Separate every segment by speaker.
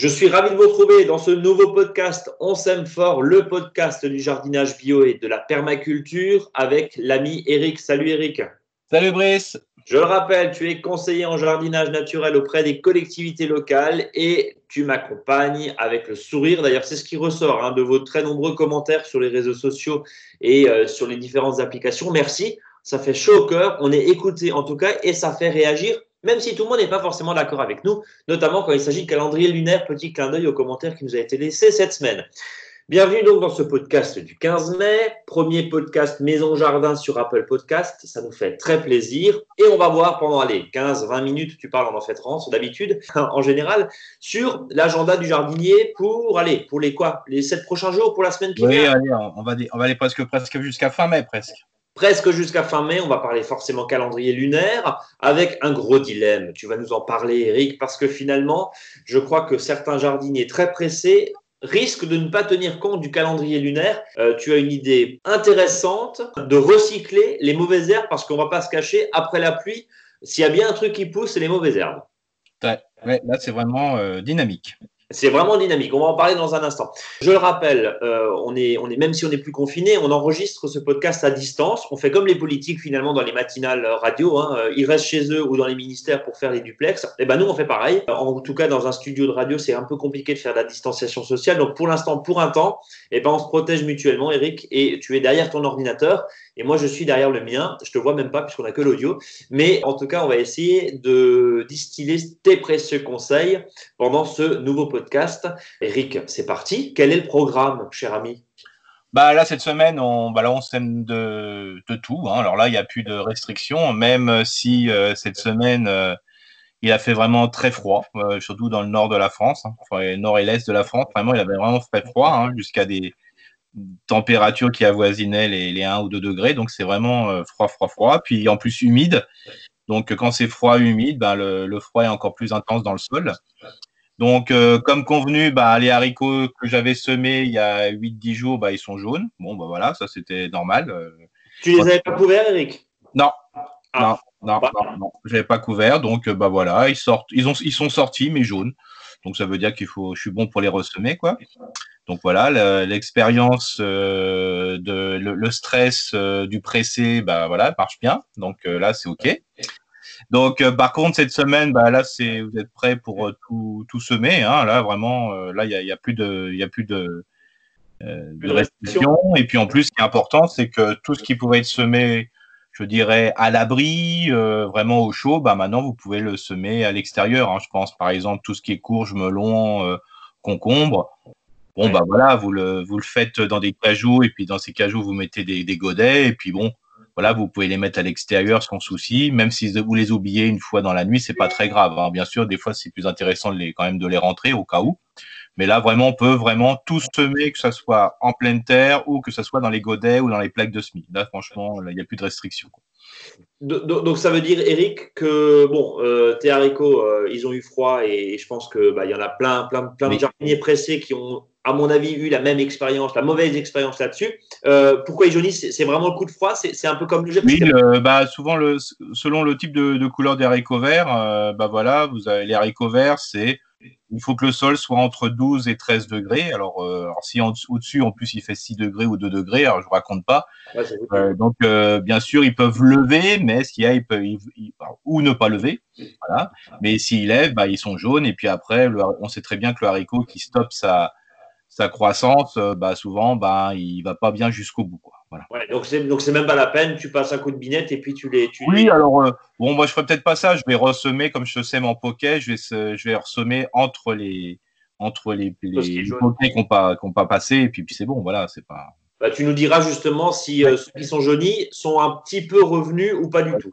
Speaker 1: Je suis ravi de vous retrouver dans ce nouveau podcast On s'aime fort, le podcast du jardinage bio et de la permaculture avec l'ami Eric. Salut Eric.
Speaker 2: Salut Brice.
Speaker 1: Je le rappelle, tu es conseiller en jardinage naturel auprès des collectivités locales et tu m'accompagnes avec le sourire. D'ailleurs, c'est ce qui ressort hein, de vos très nombreux commentaires sur les réseaux sociaux et euh, sur les différentes applications. Merci, ça fait chaud au cœur. On est écouté en tout cas et ça fait réagir même si tout le monde n'est pas forcément d'accord avec nous, notamment quand il s'agit de calendrier lunaire. Petit clin d'œil aux commentaires qui nous a été laissé cette semaine. Bienvenue donc dans ce podcast du 15 mai, premier podcast Maison Jardin sur Apple Podcast. Ça nous fait très plaisir. Et on va voir pendant les 15-20 minutes, tu parles en enfêtrance d'habitude, en général, sur l'agenda du jardinier pour aller, pour les quoi? Les 7 prochains jours, pour la semaine qui
Speaker 2: vient? Oui, on va, on va aller presque, presque jusqu'à fin mai, presque
Speaker 1: presque jusqu'à fin mai. On va parler forcément calendrier lunaire avec un gros dilemme. Tu vas nous en parler, Eric, parce que finalement, je crois que certains jardiniers très pressés risquent de ne pas tenir compte du calendrier lunaire. Euh, tu as une idée intéressante de recycler les mauvaises herbes parce qu'on ne va pas se cacher après la pluie. S'il y a bien un truc qui pousse, c'est les mauvaises herbes.
Speaker 2: Là, c'est vraiment euh, dynamique.
Speaker 1: C'est vraiment dynamique. On va en parler dans un instant. Je le rappelle, euh, on est, on est, même si on n'est plus confiné, on enregistre ce podcast à distance. On fait comme les politiques finalement dans les matinales radio. Hein. Ils restent chez eux ou dans les ministères pour faire les duplex. Et eh ben nous, on fait pareil. En tout cas, dans un studio de radio, c'est un peu compliqué de faire de la distanciation sociale. Donc pour l'instant, pour un temps, et eh ben on se protège mutuellement, Eric. Et tu es derrière ton ordinateur et moi je suis derrière le mien. Je te vois même pas puisqu'on a que l'audio. Mais en tout cas, on va essayer de distiller tes précieux conseils pendant ce nouveau podcast. Eric, c'est parti. Quel est le programme, cher ami?
Speaker 2: Bah là cette semaine on bah de, tout. Hein. Alors là il n'y a plus de restrictions, même si euh, cette semaine euh, il a fait vraiment très froid, euh, surtout dans le nord de la France, hein. enfin, nord et l'est de la France. Vraiment il avait vraiment fait froid hein, jusqu'à des températures qui avoisinaient les, les 1 ou 2 degrés. Donc c'est vraiment froid, froid, froid. Puis en plus humide. Donc quand c'est froid, humide, bah, le, le, froid est encore plus intense dans le sol. Donc, euh, comme convenu, bah, les haricots que j'avais semés il y a 8-10 jours, bah, ils sont jaunes. Bon, bah voilà, ça c'était normal. Euh.
Speaker 1: Tu les avais pas couverts, Eric?
Speaker 2: Non. Ah. Non, non, non, non, je n'avais pas couvert. Donc, bah voilà, ils sortent, ils, ont, ils sont sortis, mais jaunes. Donc, ça veut dire qu'il faut, je suis bon pour les ressemer, quoi. Donc voilà, l'expérience euh, de le, stress du pressé, bah voilà, marche bien. Donc là, c'est ok. Donc, euh, par contre, cette semaine, bah, là, c'est, vous êtes prêts pour euh, tout, tout, semer. Hein, là, vraiment, euh, là, il n'y a, y a, plus de, y a plus de, de restrictions. Et puis, en plus, ce qui est important, c'est que tout ce qui pouvait être semé, je dirais, à l'abri, vraiment au chaud, bah, maintenant, vous pouvez le semer à l'extérieur. Hein. Je pense, par exemple, tout ce qui est courge, melon, concombre. Bon, bah voilà, vous le, vous le faites dans des cajoux, et puis dans ces cajoux, vous mettez des, des godets, et puis bon, voilà, vous pouvez les mettre à l'extérieur sans souci. Même si vous les oubliez une fois dans la nuit, c'est pas très grave. Hein. Bien sûr, des fois, c'est plus intéressant de les, quand même de les rentrer au cas où. Mais là, vraiment, on peut vraiment tout semer, que ce soit en pleine terre ou que ce soit dans les godets ou dans les plaques de semis. Là, franchement, il n'y a plus de restrictions.
Speaker 1: Donc, ça veut dire, Eric, que bon, euh, tes haricots, euh, ils ont eu froid et, je pense qu'il bah, y en a plein, plein, plein de jardiniers pressés qui ont à mon avis, eu la même expérience, la mauvaise expérience là-dessus. Euh, pourquoi ils jaunissent C'est vraiment le coup de froid C'est un peu comme le
Speaker 2: jet Oui, bah, souvent, le, selon le type de, couleur des haricots verts, euh, bah, voilà, vous avez les haricots verts, c'est il faut que le sol soit entre 12 et 13 degrés. Alors, euh, si au-dessus, en plus, il fait 6 degrés ou 2 degrés, alors je ne raconte pas. donc, bien sûr, ils peuvent lever, mais ce qu'il y a, ils peuvent, ou ne pas lever. Voilà. Mais s'ils lèvent, bah, ils sont jaunes. Et puis après, on sait très bien que le haricot qui stoppe sa, sa croissance, euh, bah, souvent, bah, il va pas bien jusqu'au bout. Quoi.
Speaker 1: Voilà. Ouais, donc c'est donc c'est même pas la peine. Tu passes un coup de binette et puis tu les. Tu
Speaker 2: oui, alors euh, bon, moi je ferai peut-être pas ça. Je vais ressemer comme je sème en poquet. Je vais je vais ressemer entre les entre les, les, poquets qui n'ont pas qui pas passé et puis, puis c'est bon. Voilà, c'est pas.
Speaker 1: Bah, tu nous diras justement si euh, ceux qui sont jaunis sont un petit peu revenus ou pas du tout.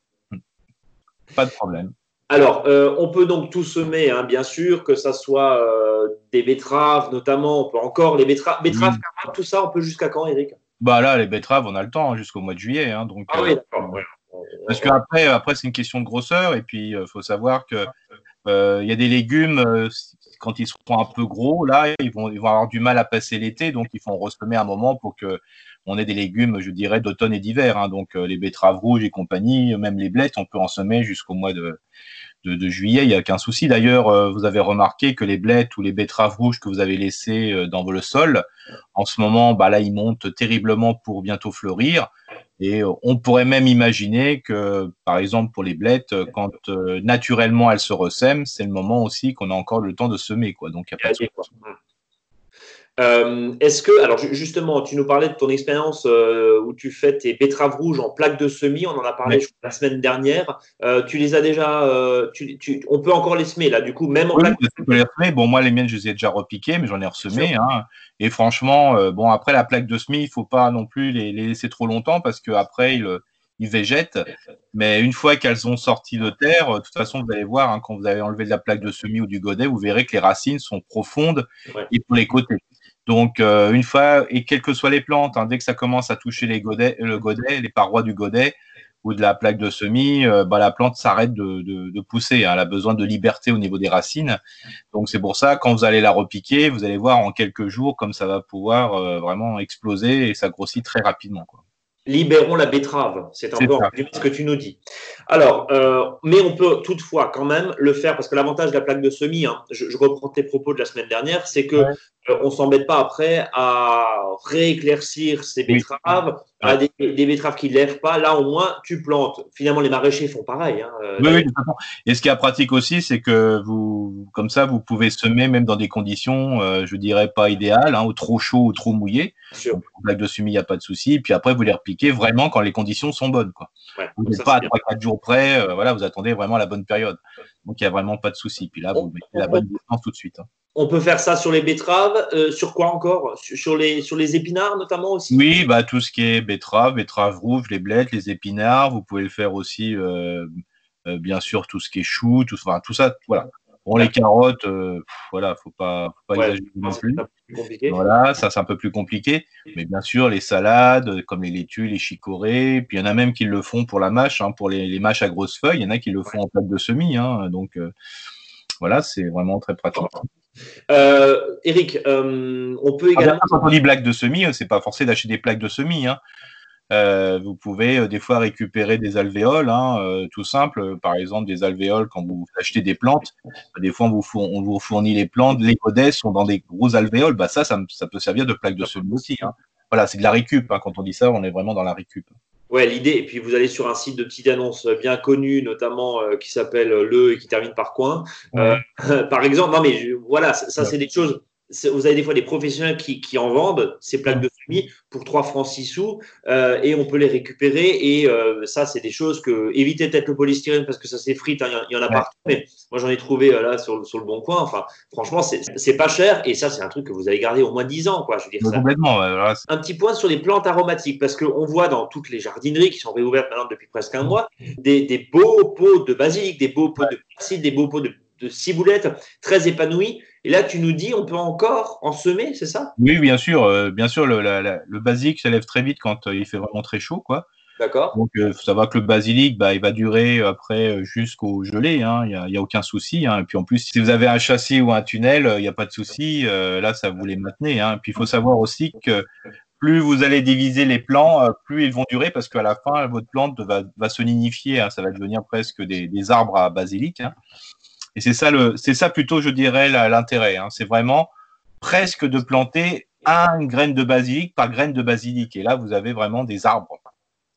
Speaker 2: Pas de problème.
Speaker 1: Alors, euh, on peut donc tout semer, hein, bien sûr, que ça soit euh, des betteraves notamment, on peut encore les betteraves, betteraves tout ça, on peut jusqu'à quand, Eric?
Speaker 2: Bah là, les betteraves, on a le temps hein, jusqu'au mois de juillet, hein, donc. Ah oui, euh, d'accord. Parce qu'après, après, c'est une question de grosseur, et puis il faut savoir que il y a des légumes quand ils seront un peu gros, là, ils vont, ils vont avoir du mal à passer l'été, donc il faut ressemer un moment pour que on ait des légumes, je dirais, d'automne et d'hiver. donc les betteraves rouges et compagnie, même les blettes, on peut en semer jusqu'au mois de de, juillet, il n'y a qu'un souci. D'ailleurs, euh, vous avez remarqué que les blettes ou les betteraves rouges que vous avez laissées euh, dans le sol, en ce moment, bah là, ils montent terriblement pour bientôt fleurir. Et euh, on pourrait même imaginer que, par exemple, pour les blettes, quand naturellement elles se ressèment, c'est le moment aussi qu'on a encore le temps de semer. Quoi. Donc, il n'y a pas de
Speaker 1: euh, est-ce que, alors justement, tu nous parlais de ton expérience euh, où tu fais tes betteraves rouges en plaques de semis, on en a parlé la semaine dernière. Euh, tu les as déjà, on peut encore les semer là, du coup, même en
Speaker 2: oui, les semer. Bon, moi, les miennes, je les ai déjà repiquées, mais j'en ai ressemé. Hein. Et franchement, bon, après la plaque de semis, il ne faut pas non plus les, laisser trop longtemps parce qu'après, ils, ils végètent. Mais une fois qu'elles ont sorti de terre, de toute façon, vous allez voir, hein, quand vous avez enlevé de la plaque de semis ou du godet, vous verrez que les racines sont profondes et pour les côtés. Donc, euh, une fois, et quelles que soient les plantes, hein, dès que ça commence à toucher les godets, le godet, les parois du godet ou de la plaque de semis, euh, bah, la plante s'arrête de, pousser. Hein. elle a besoin de liberté au niveau des racines. Donc, c'est pour ça, quand vous allez la repiquer, vous allez voir en quelques jours comme ça va pouvoir euh, vraiment exploser et ça grossit très rapidement. Quoi
Speaker 1: libérons la betterave. C'est un peu ce que tu nous dis. Alors, euh, mais on peut toutefois quand même le faire parce que l'avantage de la plaque de semis, hein, je, reprends tes propos de la semaine dernière, c'est que on s'embête pas après à rééclaircir ces betteraves, à des, betteraves qui ne lèvent pas. Là, au moins, tu plantes. Finalement, les maraîchers font pareil. Hein,
Speaker 2: euh, oui, oui, Et ce qui est pratique aussi, c'est que vous, comme ça, vous pouvez semer même dans des conditions, je dirais pas idéales, hein, ou trop chaud ou trop mouillé. Plaque de semis, il n'y a pas de souci. Puis après, vous les repiquez vraiment quand les conditions sont bonnes. Quoi. vous n'êtes pas à 3-4 jours près, euh, voilà, vous attendez vraiment la bonne période. Donc il n'y a vraiment pas de souci. Puis là, vous mettez la bonne distance tout de suite. Hein.
Speaker 1: On peut faire ça sur les betteraves, euh, sur quoi encore? Sur les, sur les épinards notamment aussi?
Speaker 2: Oui, bah, tout ce qui est betteraves, betteraves rouges, les blettes, les épinards. Vous pouvez le faire aussi, euh, bien sûr, tout ce qui est chou, tout, enfin, tout ça. Voilà. Bon, les carottes, euh, voilà, faut pas, faut pas exagérer non plus. Voilà, ça c'est un peu plus compliqué. Mais bien sûr, les salades, comme les laitues, les chicorées, puis il y en a même qui le font pour la mâche, hein, pour les, mâches à grosses feuilles. Il y en a qui le font en plaque de semis. Hein, donc euh, voilà, c'est vraiment très pratique.
Speaker 1: Euh, Eric, on peut ah, également.
Speaker 2: quand on dit plaque de semis, c'est pas forcé d'acheter des plaques de semis. Hein. Euh, vous pouvez euh, des fois récupérer des alvéoles, hein, euh, tout simple. Par exemple, des alvéoles quand vous achetez des plantes. Des fois, on vous, on vous fournit les plantes. Les codès sont dans des gros alvéoles. Bah ça, ça, peut servir de plaque de semis aussi. Hein. Voilà, c'est de la récup. Quand on dit ça, on est vraiment dans la récup.
Speaker 1: Ouais, l'idée, et puis vous allez sur un site de petites annonces bien connu, notamment qui s'appelle Le et qui termine par Coin. par exemple, non mais voilà, ça, c'est des choses vous avez des fois des professionnels qui, qui en vendent ces plaques de semis pour 3 francs 6 sous euh, et on peut les récupérer et euh, ça c'est des choses que évitez peut-être le polystyrène parce que ça s'effrite hein, il y, en a partout mais moi j'en ai trouvé euh, là sur, sur, le bon coin enfin franchement c'est pas cher et ça c'est un truc que vous allez garder au moins 10 ans quoi je veux dire ça.
Speaker 2: complètement
Speaker 1: un petit point sur les plantes aromatiques parce qu'on voit dans toutes les jardineries qui sont réouvertes maintenant depuis presque un mois des, des beaux pots de basilic des beaux pots de persil des beaux pots de de ciboulette très épanouie. Et là, tu nous dis, on peut encore en semer, c'est ça?
Speaker 2: Oui, bien sûr. Euh, bien sûr, le, le, basilic s'élève très vite quand euh, il fait vraiment très chaud, quoi.
Speaker 1: D'accord.
Speaker 2: Donc, il euh, faut savoir que le basilic, bah, il va durer après jusqu'au gelé. Hein. Il n'y a, a, aucun souci. Hein. Et puis en plus, si vous avez un châssis ou un tunnel, il n'y a pas de souci. là, ça vous les maintenez. Hein. Puis il faut savoir aussi que plus vous allez diviser les plants, plus ils vont durer parce qu'à la fin, votre plante va, va se nidifier. Hein. Ça va devenir presque des, des arbres à basilic. Et c'est ça, le, c'est ça plutôt, je dirais, l'intérêt. Hein. C'est vraiment presque de planter une graine de basilic par graine de basilic. Et là, vous avez vraiment des arbres.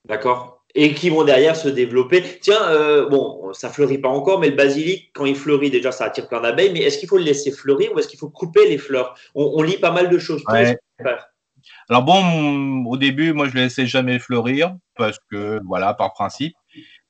Speaker 1: D'accord. Et qui vont derrière se développer. Tiens, euh, bon, ça fleurit pas encore, mais le basilic, quand il fleurit, déjà, ça attire plein d'abeilles. Mais est-ce qu'il faut le laisser fleurir ou est-ce qu'il faut couper les fleurs? On, lit pas mal de choses.
Speaker 2: Alors bon, au début, moi, je ne laissais jamais fleurir parce que, voilà, par principe.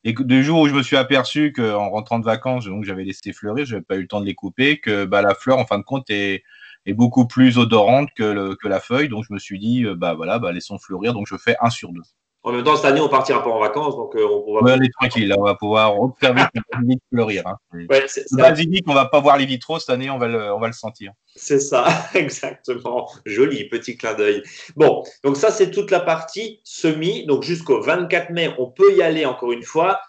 Speaker 2: Et du jour où je me suis aperçu qu'en rentrant de vacances, donc j'avais laissé fleurir, je n'avais pas eu le temps de les couper, que bah, la fleur, en fin de compte, est, beaucoup plus odorante que, la feuille. Donc je me suis dit, euh, bah voilà, bah, laissons fleurir. Donc je fais un sur deux.
Speaker 1: En même temps, cette année, on partira pas en vacances, donc euh,
Speaker 2: on va. aller tranquille, on va pouvoir observer le basilic fleurir. Hein. Ouais, le basilic, on va pas voir les vitraux cette année, on va le, on va le sentir.
Speaker 1: C'est ça, exactement. Joli petit clin d'œil. Bon, donc ça, c'est toute la partie semi. Donc jusqu'au 24 mai, on peut y aller encore une fois.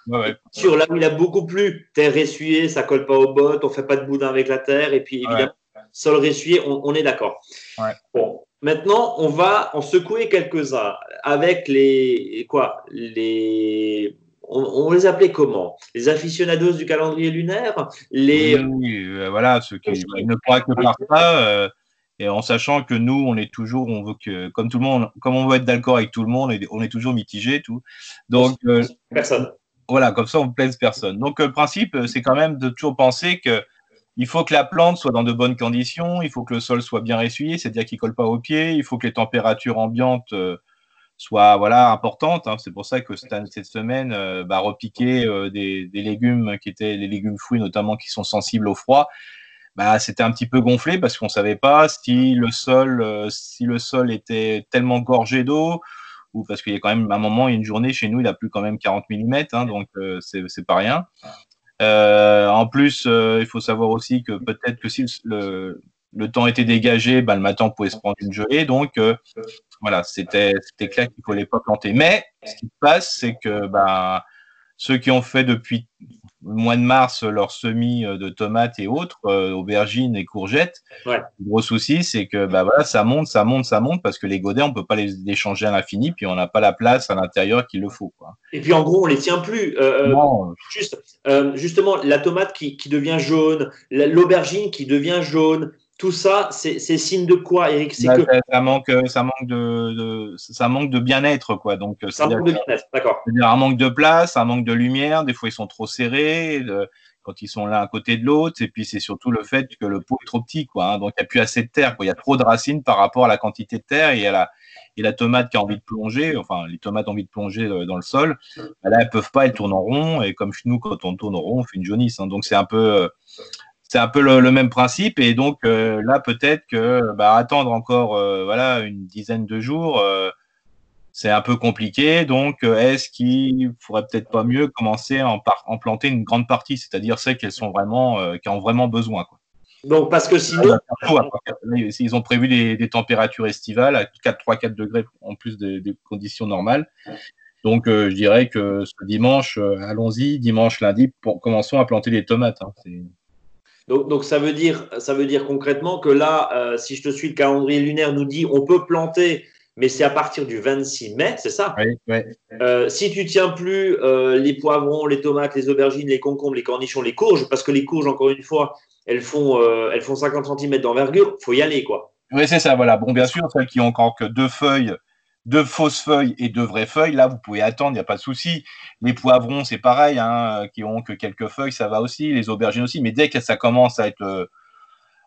Speaker 1: Sur là où il a beaucoup plu, terre essuyée, ça colle pas aux bottes, on fait pas de boudin avec la terre, et puis évidemment, sol ressuyé, on, on est d'accord. Bon, Maintenant, on va en secouer quelques-uns avec les quoi les on, les appelait comment? Les aficionados du calendrier lunaire? Les...
Speaker 2: Oui, euh, voilà, ceux qui ne croient que par ça. Euh, et en sachant que nous, on est toujours, on veut que, comme tout le monde, comme on veut être d'accord avec tout le monde, on est toujours mitigé, tout. Donc,
Speaker 1: euh, personne.
Speaker 2: Voilà, comme ça, on ne plaise personne. Donc, le principe, c'est quand même de toujours penser que il faut que la plante soit dans de bonnes conditions, il faut que le sol soit bien essuyé, c'est-à-dire qu'il ne colle pas aux pieds, il faut que les températures ambiantes soit voilà importante. Hein. C'est pour ça que cette, semaine, euh, bah, repiquer euh, des, légumes qui étaient les légumes fruits notamment qui sont sensibles au froid, bah, c'était un petit peu gonflé parce qu'on savait pas si le sol, euh, était tellement gorgé d'eau ou parce qu'il y a quand même un moment, il y a une journée chez nous, il a plu quand même 40 mm, hein, donc c'est pas rien. En plus, il faut savoir aussi que peut-être que si le, temps était dégagé, bah, le matin, on pouvait se prendre une gelée. Donc, euh, voilà, c'était clair qu'il ne fallait pas planter. Mais ce qui se passe, c'est que bah, ceux qui ont fait depuis mois de mars leur semis euh, de tomates et autres, euh, aubergines et courgettes, le gros souci, c'est que bah, voilà, ça monte, ça monte, ça monte, parce que les godets, on ne peut pas les, échanger à l'infini, puis on n'a pas la place à l'intérieur qu'il le faut. Quoi.
Speaker 1: Et puis en gros, on ne les tient plus. Juste, justement, la tomate qui, qui devient jaune, l'aubergine qui devient jaune, tout ça, c'est signe de quoi, Eric?
Speaker 2: Bah, que... ça, manque, ça manque de, ça manque de bien-être, quoi. Donc,
Speaker 1: ça manque de bien-être, d'accord.
Speaker 2: Un manque de place, un manque de lumière. Des fois, ils sont trop serrés quand ils sont l'un à côté de l'autre. Et puis, c'est surtout le fait que le pot est trop petit, quoi. Hein. Donc, il n'y a plus assez de terre. Quoi. Il y a trop de racines par rapport à la quantité de terre et à la, et la tomate qui a envie de plonger, enfin, les tomates ont envie de plonger euh, dans le sol. Bah, là, elles peuvent pas, elles tournent en rond. Et comme nous, quand on tourne en rond, on fait une jaunisse. Hein. Donc, c'est un peu, c'est un peu le, même principe. Et donc euh, là, peut-être que bah, attendre encore euh, voilà, une dizaine de jours, euh, c'est un peu compliqué. Donc, est-ce qu'il faudrait peut-être pas mieux commencer à en, planter une grande partie, c'est-à-dire celles qui sont vraiment, qui ont vraiment besoin quoi.
Speaker 1: Donc, parce que sinon.
Speaker 2: Ils ont prévu des, températures estivales à 4, 3, 4 degrés en plus des, conditions normales. Donc, je dirais que ce dimanche, allons-y, dimanche, lundi, pour, commençons à planter des tomates. Hein.
Speaker 1: Donc, ça, veut dire, ça veut dire concrètement que là, euh, si je te suis, le calendrier lunaire nous dit on peut planter, mais c'est à partir du 26 mai, c'est ça?
Speaker 2: Oui. oui.
Speaker 1: Euh, si tu tiens plus euh, les poivrons, les tomates, les aubergines, les concombres, les cornichons, les courges, parce que les courges, encore une fois, elles font, elles font 50 cm d'envergure, faut y aller, quoi.
Speaker 2: Oui, c'est ça, voilà. Bon, bien sûr, celles qui ont encore que deux feuilles de fausses feuilles et de vraies feuilles, là, vous pouvez attendre, il n'y a pas de souci. Les poivrons, c'est pareil, hein, qui ont que quelques feuilles, ça va aussi. Les aubergines aussi. Mais dès que ça commence à être. Euh,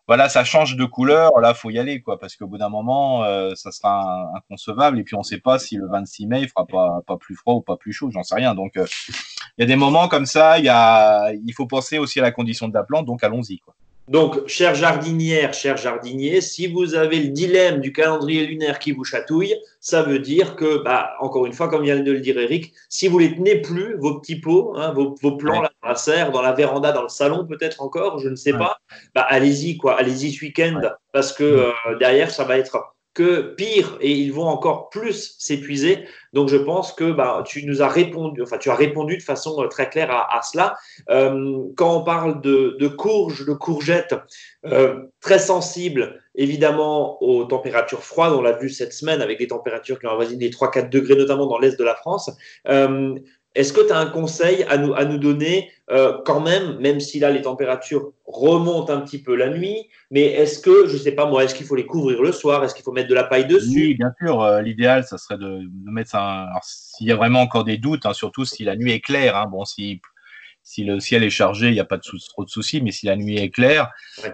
Speaker 2: voilà, ça change de couleur, là, faut y aller, quoi, parce qu'au bout d'un moment, euh, ça sera inconcevable. Et puis, on ne sait pas si le 26 mai, il fera pas, plus froid ou pas plus chaud, j'en sais rien. Donc, euh, il y a des moments comme ça, il faut penser aussi à la condition de la plante, donc allons-y, quoi.
Speaker 1: Donc, chère jardinière, cher jardinier, si vous avez le dilemme du calendrier lunaire qui vous chatouille, ça veut dire que, bah, encore une fois, comme vient de le dire Eric, si vous les tenez plus, vos petits pots, hein, vos, plants là, dans la serre, dans la véranda, dans le salon peut-être encore, je ne sais pas, bah, allez-y, quoi, allez-y ce week-end, parce que euh, derrière, ça va être que pire et ils vont encore plus s'épuiser. Donc je pense que bah, tu nous as répondu, enfin tu as répondu de façon euh, très claire à, cela. Euh, quand on parle de, de courges, de courgettes, euh, très sensibles évidemment aux températures froides, on l'a vu cette semaine avec des températures qui ont avoisiné les 3-4 degrés, notamment dans l'est de la France. Est-ce que tu as un conseil à nous, à nous donner euh, quand même, même si là les températures remontent un petit peu la nuit, mais est-ce que, je ne sais pas moi, est-ce qu'il faut les couvrir le soir? Est-ce qu'il faut mettre de la paille dessus?
Speaker 2: Oui, bien sûr. Euh, l'idéal, ça serait de, mettre ça. S'il y a vraiment encore des doutes, hein, surtout si la nuit est claire, hein, bon, si, si le ciel est chargé, il n'y a pas de trop de soucis, mais si la nuit est claire,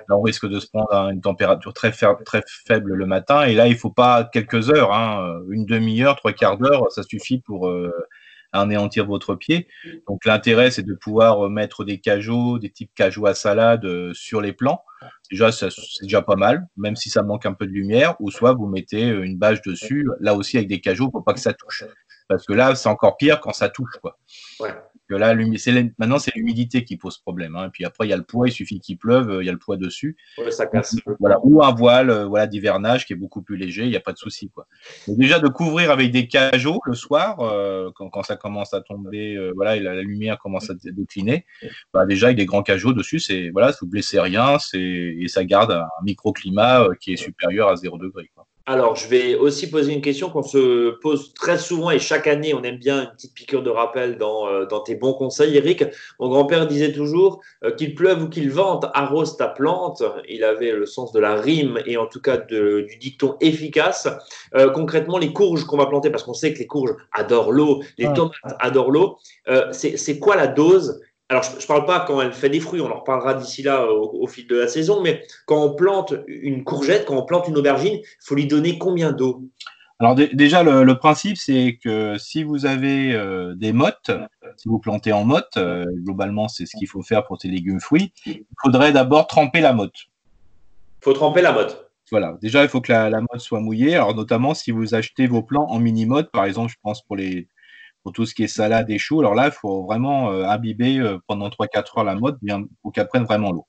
Speaker 2: on risque de se prendre à une température très, très faible le matin. Et là, il ne faut pas quelques heures, hein, une demi-heure, trois quarts d'heure, ça suffit pour. Euh, anéantir votre pied. Donc l'intérêt, c'est de pouvoir mettre des cajots, des types cajots à salade euh, sur les plants. Déjà, c'est déjà pas mal, même si ça manque un peu de lumière. Ou soit vous mettez euh, une bâche dessus, là aussi avec des cajots pour pas que ça touche. Parce que là, c'est encore pire quand ça touche. Quoi.
Speaker 1: Ouais
Speaker 2: là, maintenant, c'est l'humidité qui pose problème. Hein. Et puis après, il y a le poids, il suffit qu'il pleuve, il y a le poids dessus.
Speaker 1: ça casse.
Speaker 2: Voilà. Ou un voile euh, voilà, d'hivernage qui est beaucoup plus léger, il n'y a pas de souci. Quoi. déjà, de couvrir avec des cajots le soir, euh, quand, ça commence à tomber, euh, voilà, et la, lumière commence à décliner, bah, déjà, avec des grands cajots dessus, voilà, vous ne blessez rien et ça garde un microclimat qui est supérieur à 0 degré.
Speaker 1: Alors, je vais aussi poser une question qu'on se pose très souvent et chaque année, on aime bien une petite piqûre de rappel dans, euh, dans tes bons conseils, Eric. Mon grand-père disait toujours euh, qu'il pleuve ou qu'il vente, arrose ta plante. Il avait le sens de la rime et en tout cas du dicton efficace. Euh, concrètement, les courges qu'on va planter, parce qu'on sait que les courges adorent l'eau, les tomates adorent l'eau, c'est quoi la dose alors, je ne parle pas quand elle fait des fruits, on en reparlera d'ici là au, fil de la saison, mais quand on plante une courgette, quand on plante une aubergine, il faut lui donner combien d'eau?
Speaker 2: Alors déjà, le, principe, c'est que si vous avez euh, des mottes, si vous plantez en motte, euh, globalement, c'est ce qu'il faut faire pour ces légumes fruits, il faudrait d'abord tremper la motte.
Speaker 1: Il faut tremper la motte.
Speaker 2: Voilà, déjà, il faut que la, la motte soit mouillée. Alors, notamment si vous achetez vos plants en mini-motte, par exemple, je pense pour les, pour tout ce qui est salade et choux. Alors là, il faut vraiment euh, imbiber euh, pendant 3-4 heures la mode pour qu'elle prenne vraiment l'eau.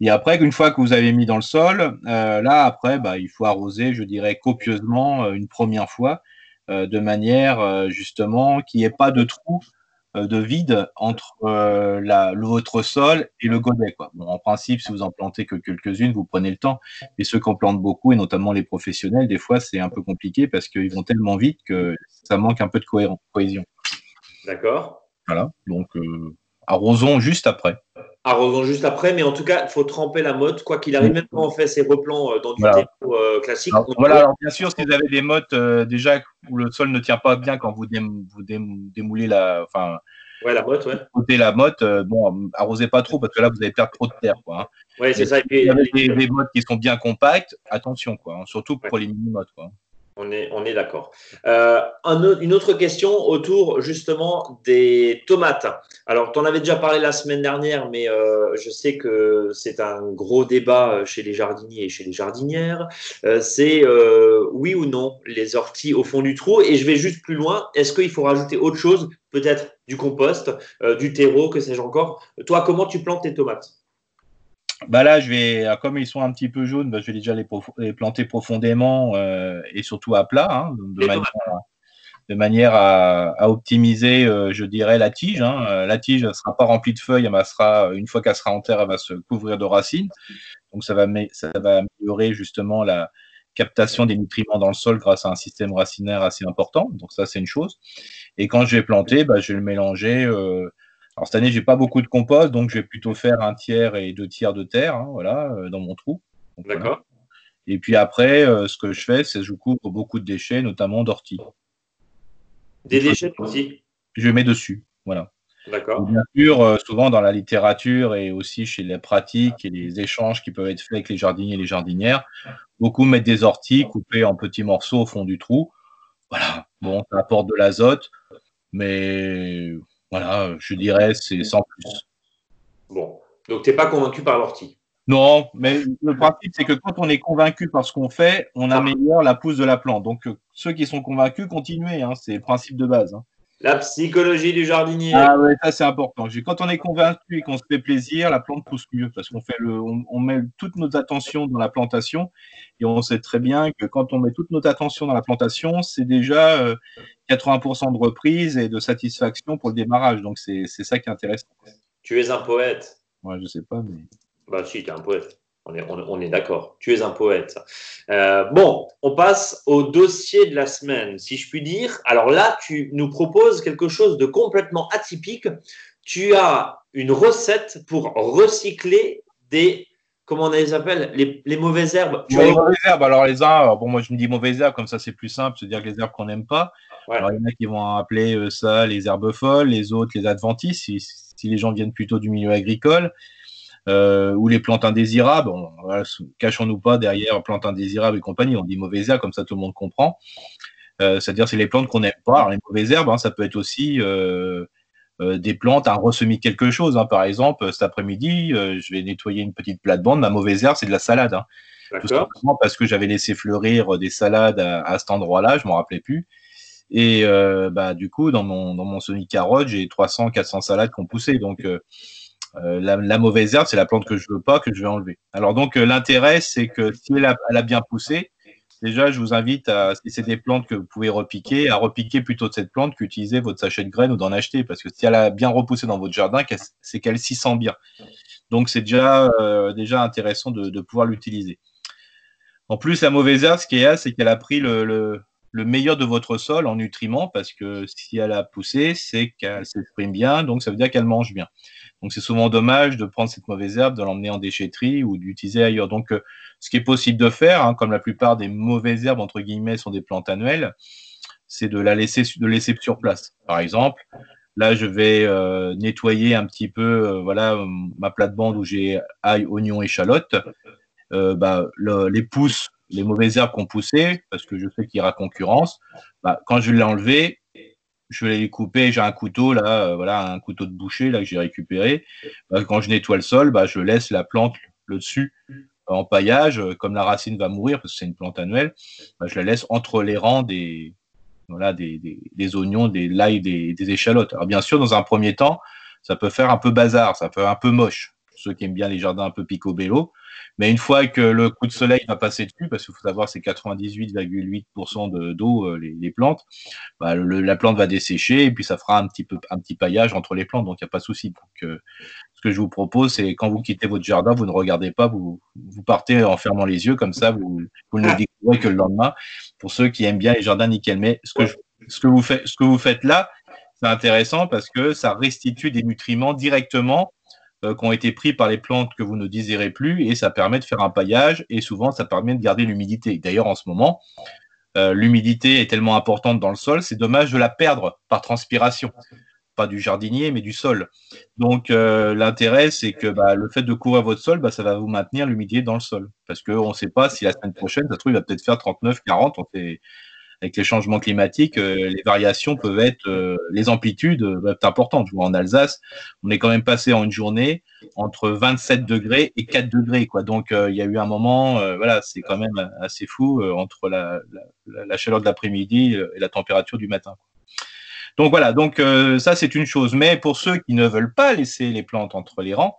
Speaker 2: Et après, une fois que vous avez mis dans le sol, euh, là, après, bah, il faut arroser, je dirais, copieusement une première fois, de manière justement qu'il n'y ait pas de trou euh, de vide entre euh, la, votre sol et le godet. Quoi. Bon, en principe, si vous en plantez que quelques-unes, vous prenez le temps. Et ceux qui en plantent beaucoup, et notamment les professionnels, des fois, c'est un peu compliqué parce qu'ils vont tellement vite que ça manque un peu de cohésion.
Speaker 1: D'accord.
Speaker 2: Voilà. Donc, euh, arrosons juste après.
Speaker 1: Arrosons juste après, mais en tout cas, il faut tremper la motte, quoi qu'il arrive, même quand on fait ses replants dans du voilà. classique.
Speaker 2: voilà, alors bien sûr, si vous avez des mottes déjà où le sol ne tient pas bien quand vous, vous démoulez la, enfin,
Speaker 1: Ouais, la motte, ouais.
Speaker 2: Côté la motte, bon, arrosez pas trop parce que là, vous allez perdre trop de terre, quoi. Hein.
Speaker 1: Ouais, c'est ça.
Speaker 2: Et avec des, mottes qui sont bien compactes, attention, quoi. Hein, surtout pour les mini-mottes, quoi.
Speaker 1: On est, d'accord. Euh, une autre question autour justement des tomates. Alors, tu en avais déjà parlé la semaine dernière, mais euh, je sais que c'est un gros débat chez les jardiniers et chez les jardinières. Euh, c'est oui ou non les orties au fond du trou. Et je vais juste plus loin. Est-ce qu'il faut rajouter autre chose? Peut-être du compost, du terreau, que sais-je encore? Toi, comment tu plantes tes tomates?
Speaker 2: Bah là, je vais, ah, comme ils sont un petit peu jaunes, bah, je vais déjà les, planter profondément euh, et surtout à plat, hein, de, manière, à, optimiser, euh, je dirais, la tige. Hein. Euh, la tige ne sera pas remplie de feuilles, elle sera, une fois qu'elle sera en terre, elle va se couvrir de racines. Donc ça va, ça va améliorer justement la captation des nutriments dans le sol grâce à un système racinaire assez important. Donc ça, c'est une chose. Et quand je vais planter, bah, je vais le mélanger. Alors cette année, j'ai pas beaucoup de compost, donc je vais plutôt faire un tiers et deux tiers de terre, hein, voilà, euh, dans mon trou.
Speaker 1: D'accord.
Speaker 2: Et puis après, euh, ce que je fais, c'est que je couvre beaucoup de déchets, notamment d'ortie.
Speaker 1: Des déchets d'ortie
Speaker 2: Je mets dessus, voilà.
Speaker 1: D'accord.
Speaker 2: Bien sûr, euh, souvent dans la littérature et aussi chez les pratiques et les échanges qui peuvent être faits avec les jardiniers et les jardinières, beaucoup mettent des orties coupées en petits morceaux au fond du trou. Voilà, bon, ça apporte de l'azote, mais voilà, je dirais, c'est sans plus.
Speaker 1: Bon, donc tu n'es pas convaincu par l'ortie?
Speaker 2: Non, mais le principe, c'est que quand on est convaincu par ce qu'on fait, on améliore la pousse de la plante. Donc, euh, ceux qui sont convaincus, continuez, hein, c'est le principe de base. Hein.
Speaker 1: La psychologie du jardinier.
Speaker 2: Ah ouais, ça c'est important. Quand on est convaincu et qu'on se fait plaisir, la plante pousse mieux parce qu'on fait le, on, met toutes nos attentions dans la plantation et on sait très bien que quand on met toute notre attention dans la plantation, c'est déjà 80% euh, de reprise et de satisfaction pour le démarrage. Donc c'est ça qui est intéressant.
Speaker 1: Tu es un poète.
Speaker 2: Ouais, je sais pas, mais.
Speaker 1: Bah si, tu es un poète. On est, d'accord. Tu es un poète. Euh, bon, on passe au dossier de la semaine, si je puis dire. Alors là, tu nous proposes quelque chose de complètement atypique. Tu as une recette pour recycler des comment on les appelle les, mauvaises herbes.
Speaker 2: les mauvaises herbes. Alors les uns, bon moi je me dis mauvaises herbes comme ça c'est plus simple, c'est-à-dire les herbes qu'on n'aime pas. Alors il y en a qui vont appeler euh, ça les herbes folles, les autres les adventices si, si, les gens viennent plutôt du milieu agricole. Euh, ou les plantes indésirables. Cachons-nous pas derrière plantes indésirables et compagnie. On dit mauvaises herbes, comme ça tout le monde comprend. Euh, c'est-à-dire c'est les plantes qu'on n'aime pas. Alors, les mauvaises herbes, hein, ça peut être aussi euh, des plantes à ressemis quelque chose. Hein. Par exemple, cet après-midi, je vais nettoyer une petite plate-bande. Ma mauvaise herbe, c'est de la salade. Hein. Tout simplement parce que j'avais laissé fleurir des salades à, cet endroit-là, je m'en rappelais plus. Et bah, du coup, dans mon, dans mon semi-carotte, j'ai 300, 400 salades qui ont poussé. Donc, euh, la, mauvaise herbe, c'est la plante que je veux pas, que je vais enlever. Alors donc euh, l'intérêt, c'est que si elle a, bien poussé, déjà je vous invite à, si c'est des plantes que vous pouvez repiquer, à repiquer plutôt de cette plante qu'utiliser votre sachet de graines ou d'en acheter, parce que si elle a bien repoussé dans votre jardin, c'est qu'elle s'y sent bien. Donc c'est déjà, euh, déjà intéressant de, pouvoir l'utiliser. En plus, la mauvaise herbe, ce qui est c'est qu'elle a pris le, meilleur de votre sol en nutriments, parce que si elle a poussé, c'est qu'elle s'exprime bien, donc ça veut dire qu'elle mange bien. Donc c'est souvent dommage de prendre cette mauvaise herbe, de l'emmener en déchetterie ou d'utiliser ailleurs. Donc euh, ce qui est possible de faire, hein, comme la plupart des mauvaises herbes, entre guillemets, sont des plantes annuelles, c'est de la laisser, de laisser sur place. Par exemple, là, je vais euh, nettoyer un petit peu euh, voilà, ma plate-bande où j'ai ail, oignon, échalote. Euh, bah, les pousses, les mauvaises herbes qu'on poussé, parce que je sais qu'il y aura concurrence, bah, quand je l'ai enlevé, je vais les couper. J'ai un couteau là, voilà, un couteau de boucher là que j'ai récupéré. Bah, quand je nettoie le sol, bah, je laisse la plante le dessus en paillage. Comme la racine va mourir parce que c'est une plante annuelle, bah, je la laisse entre les rangs des, voilà, des, des, oignons, des l'ail, des, des, échalotes. Alors bien sûr, dans un premier temps, ça peut faire un peu bazar, ça peut faire un peu moche. Ceux qui aiment bien les jardins un peu picobello. Mais une fois que le coup de soleil va passer dessus, parce qu'il faut savoir c'est 98,8% d'eau euh, les, les, plantes, bah, la plante va dessécher et puis ça fera un petit peu un petit paillage entre les plantes, donc il n'y a pas de souci. Donc euh, ce que je vous propose, c'est quand vous quittez votre jardin, vous ne regardez pas, vous, vous partez en fermant les yeux, comme ça, vous, vous ne le découvrez que le lendemain. Pour ceux qui aiment bien les jardins nickel. Mais ce que, ce que, vous, faites, ce que vous faites là, c'est intéressant parce que ça restitue des nutriments directement euh, qui ont été pris par les plantes que vous ne désirez plus et ça permet de faire un paillage et souvent ça permet de garder l'humidité. D'ailleurs, en ce moment, euh, l'humidité est tellement importante dans le sol, c'est dommage de la perdre par transpiration pas du jardinier, mais du sol. Donc euh, l'intérêt, c'est que bah, le fait de couvrir votre sol, bah, ça va vous maintenir l'humidité dans le sol. Parce qu'on ne sait pas si la semaine prochaine, ça se trouve, il va peut-être faire 39, 40. On fait, avec les changements climatiques, euh, les variations peuvent être, euh, les amplitudes peuvent être importantes. vois, en Alsace, on est quand même passé en une journée entre 27 degrés et 4 degrés. Quoi. Donc il y a eu un moment, voilà, c'est quand même assez fou entre la, chaleur de l'après-midi et la température du matin. Donc voilà, donc euh, ça c'est une chose. Mais pour ceux qui ne veulent pas laisser les plantes entre les rangs,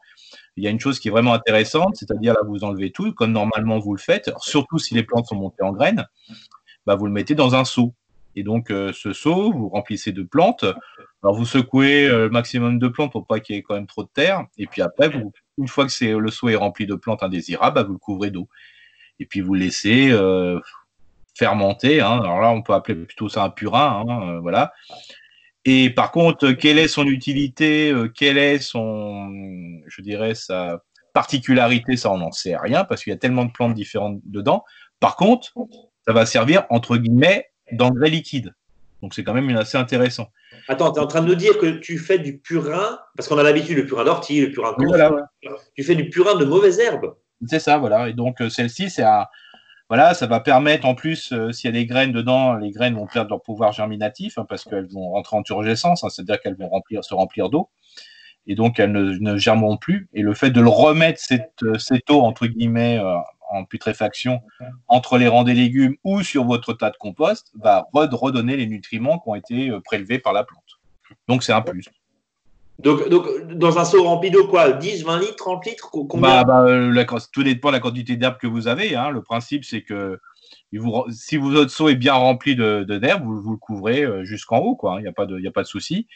Speaker 2: il y a une chose qui est vraiment intéressante, c'est-à-dire là vous enlevez tout, comme normalement vous le faites, surtout si les plantes sont montées en graines, bah, vous le mettez dans un seau. Et donc euh, ce seau, vous remplissez de plantes. Alors vous secouez euh, le maximum de plantes pour pas qu'il y ait quand même trop de terre. Et puis après, une fois que le seau est rempli de plantes indésirables, bah, vous le couvrez d'eau. Et puis vous laissez fermenter. Hein. Alors là, on peut appeler plutôt ça un purin. Hein. Et par contre, quelle est son utilité, euh, quelle est son, je dirais, sa particularité, ça on n'en sait rien parce qu'il y a tellement de plantes différentes dedans. Par contre, ça va servir entre guillemets d'engrais liquide. Donc c'est quand même assez intéressant.
Speaker 1: Attends, tu es en train de nous dire que tu fais du purin, parce qu'on a l'habitude, le purin d'ortie, le purin de Tu fais du purin de mauvaises herbes.
Speaker 2: C'est ça, voilà. Et donc euh, celle-ci, c'est voilà, ça va permettre en plus, euh, s'il y a des graines dedans, les graines vont perdre leur pouvoir germinatif hein, parce qu'elles vont rentrer en turgescence, hein, c'est-à-dire qu'elles vont remplir, se remplir d'eau et donc elles ne, germeront plus. Et le fait de le remettre cette, euh, cette eau entre guillemets euh, en putréfaction entre les rangs des légumes ou sur votre tas de compost va redonner les nutriments qui ont été prélevés par la plante. Donc c'est un plus.
Speaker 1: Donc, donc, dans un seau rempli d'eau, quoi 10, 20 litres, 30 litres
Speaker 2: combien? Bah, bah, euh, Tout dépend de la quantité d'herbe que vous avez. Hein. Le principe, c'est que vous, si votre seau est bien rempli de, d'herbe, vous, vous, le couvrez euh, jusqu'en haut. Quoi. Il n'y a pas de, a pas de souci.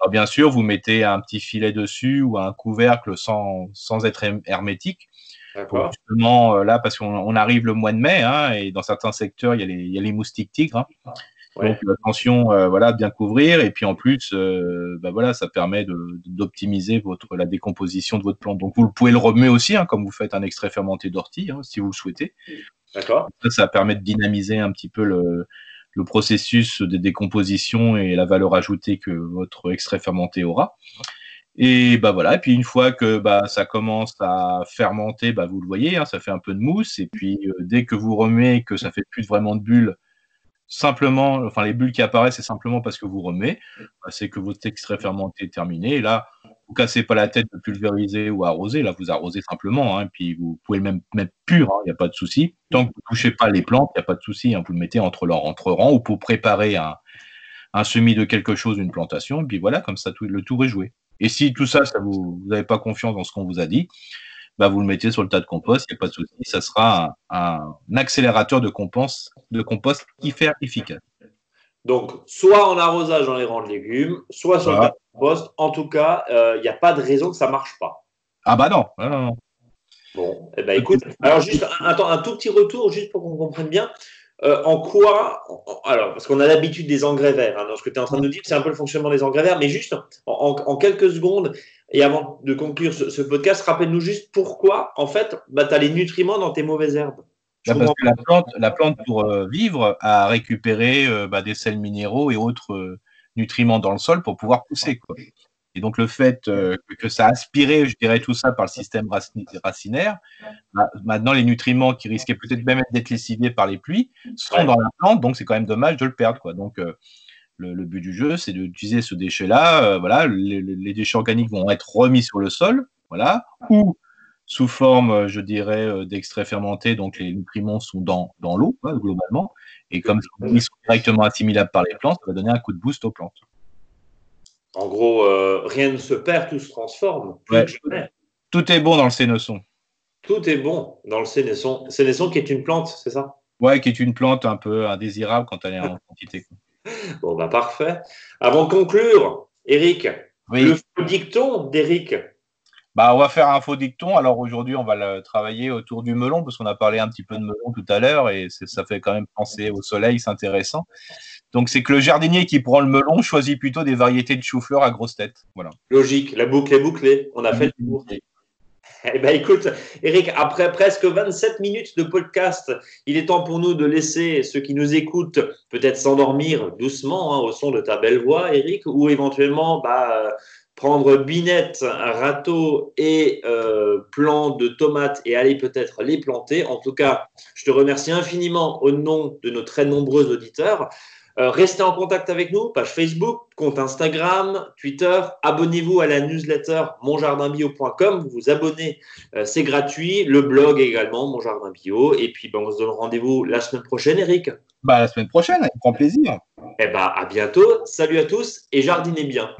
Speaker 2: Alors, bien sûr, vous mettez un petit filet dessus ou un couvercle sans, sans être hermétique. Justement, euh, là, parce qu'on arrive le mois de mai, hein, et dans certains secteurs, il y a les, il y a les moustiques tigres. Hein. Donc attention, euh, voilà, bien couvrir. Et puis en plus, euh, bah, voilà, ça permet d'optimiser votre la décomposition de votre plante. Donc vous pouvez le remuer aussi, hein, comme vous faites un extrait fermenté d'ortie, hein, si vous le souhaitez.
Speaker 1: D'accord.
Speaker 2: Ça, ça permet de dynamiser un petit peu le, le processus de décomposition et la valeur ajoutée que votre extrait fermenté aura. Et bah voilà, et puis une fois que bah, ça commence à fermenter, bah, vous le voyez, hein, ça fait un peu de mousse. Et puis euh, dès que vous remuez, que ça fait plus vraiment de bulles, simplement, enfin les bulles qui apparaissent, c'est simplement parce que vous remet, bah, c'est que votre extrait fermenté est terminé. Et là, vous cassez pas la tête de pulvériser ou arroser, là vous arrosez simplement, hein, et puis vous pouvez même mettre pur, il hein, n'y a pas de souci. Tant que vous ne touchez pas les plantes, il n'y a pas de souci, vous le mettez entre leurs entre rangs ou pour préparer un, semis de quelque chose, une plantation, et puis voilà, comme ça le tour est joué. Et si tout ça, ça vous n'avez pas confiance dans ce qu'on vous a dit, bah, vous le mettez sur le tas de compost, il n'y a pas de souci, ça sera un, accélérateur de compost, de compost hyper efficace.
Speaker 1: Donc, soit en arrosage dans les rangs de légumes, soit sur le tas de compost. En tout cas, il euh, n'y a pas de raison que ça ne marche pas.
Speaker 2: Ah bah non, non, non.
Speaker 1: Bon, eh ben, écoute, alors juste un tout petit retour, juste pour qu'on comprenne bien. Euh, en quoi, alors, parce qu'on a l'habitude des engrais verts, hein, ce que tu es en train de nous dire, c'est un peu le fonctionnement des engrais verts, mais juste en, quelques secondes, et avant de conclure ce, podcast, rappelle-nous juste pourquoi, en fait, bah, tu as les nutriments dans tes mauvaises herbes.
Speaker 2: Bah, parce que la plante, la plante pour euh, vivre, a récupéré euh, bah, des sels minéraux et autres nutriments dans le sol pour pouvoir pousser. Quoi. Et donc, le fait euh, que, ça a aspiré, je dirais, tout ça par le système racinaire, bah, maintenant, les nutriments qui risquaient peut-être même d'être lessivés par les pluies sont dans la plante, donc c'est quand même dommage de le perdre. Quoi. Donc, euh, le, but du jeu, c'est d'utiliser ce déchet-là. Euh, voilà, les, déchets organiques vont être remis sur le sol, voilà, ou sous forme, je dirais, d'extrait fermenté, donc les nutriments sont dans, dans l'eau, globalement, et comme ils sont directement assimilables par les plantes, ça va donner un coup de boost aux plantes.
Speaker 1: En gros, euh, rien ne se perd, tout se transforme.
Speaker 2: Tout est bon dans le sénesson.
Speaker 1: Tout est bon dans le sénesson. Sénesson qui est une plante, c'est ça?
Speaker 2: Ouais, qui est une plante un peu indésirable quand elle est en quantité.
Speaker 1: Bon, bah parfait. Avant de conclure, Eric, le faux dicton d'Eric.
Speaker 2: Bah, on va faire un faux dicton. Alors aujourd'hui, on va le travailler autour du melon parce qu'on a parlé un petit peu de melon tout à l'heure et ça fait quand même penser au soleil, c'est intéressant. Donc, c'est que le jardinier qui prend le melon choisit plutôt des variétés de chou-fleur à grosse tête. Voilà.
Speaker 1: Logique, la boucle est bouclée. On a fait le tour. Eh ben, écoute, Eric, après presque 27 minutes de podcast, il est temps pour nous de laisser ceux qui nous écoutent peut-être s'endormir doucement hein, au son de ta belle voix, Eric, ou éventuellement bah, prendre binette, un râteau et euh, plan de tomates et aller peut-être les planter. En tout cas, je te remercie infiniment au nom de nos très nombreux auditeurs. Euh, restez en contact avec nous, page Facebook, compte Instagram, Twitter. Abonnez-vous à la newsletter monjardinbio.com. Vous vous abonnez, euh, c'est gratuit. Le blog également, Mon Jardin Bio. Et puis, ben, on se donne rendez-vous la semaine prochaine, Eric.
Speaker 2: Bah, la semaine prochaine, avec grand plaisir.
Speaker 1: Eh ben, à bientôt. Salut à tous et jardinez bien.